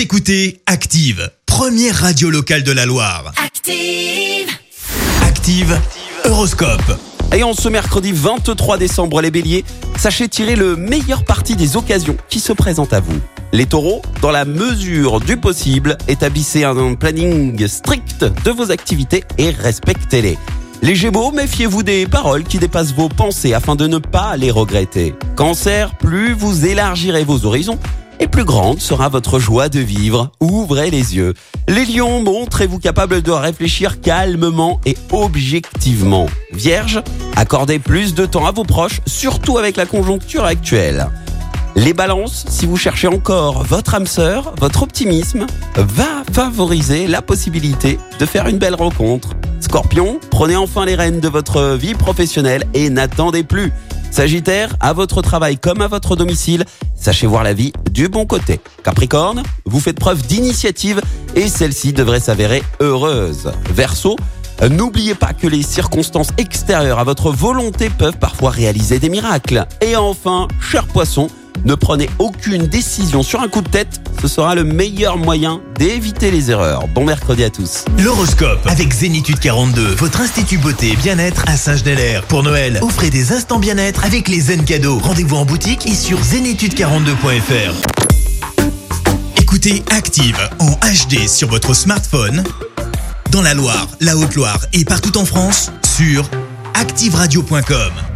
Vous écoutez Active, première radio locale de la Loire. Active. Active, Horoscope. Et en ce mercredi 23 décembre, les béliers, sachez tirer le meilleur parti des occasions qui se présentent à vous. Les taureaux, dans la mesure du possible, établissez un planning strict de vos activités et respectez-les. Les gémeaux, méfiez-vous des paroles qui dépassent vos pensées afin de ne pas les regretter. Cancer, plus vous élargirez vos horizons, et plus grande sera votre joie de vivre. Ouvrez les yeux. Les lions, montrez-vous capable de réfléchir calmement et objectivement. Vierge, accordez plus de temps à vos proches, surtout avec la conjoncture actuelle. Les balances, si vous cherchez encore votre âme sœur, votre optimisme va favoriser la possibilité de faire une belle rencontre. Scorpion, prenez enfin les rênes de votre vie professionnelle et n'attendez plus. Sagittaire, à votre travail comme à votre domicile, sachez voir la vie du bon côté. Capricorne, vous faites preuve d'initiative et celle-ci devrait s'avérer heureuse. Verseau, N'oubliez pas que les circonstances extérieures à votre volonté peuvent parfois réaliser des miracles. Et enfin, cher poisson, ne prenez aucune décision sur un coup de tête, ce sera le meilleur moyen d'éviter les erreurs. Bon mercredi à tous. L'horoscope avec Zénitude 42, votre institut beauté et bien-être à Saint-Genélaire. Pour Noël, offrez des instants bien-être avec les zen cadeaux. Rendez-vous en boutique et sur zénitude42.fr. Écoutez Active en HD sur votre smartphone, dans la Loire, la Haute-Loire et partout en France, sur activeradio.com.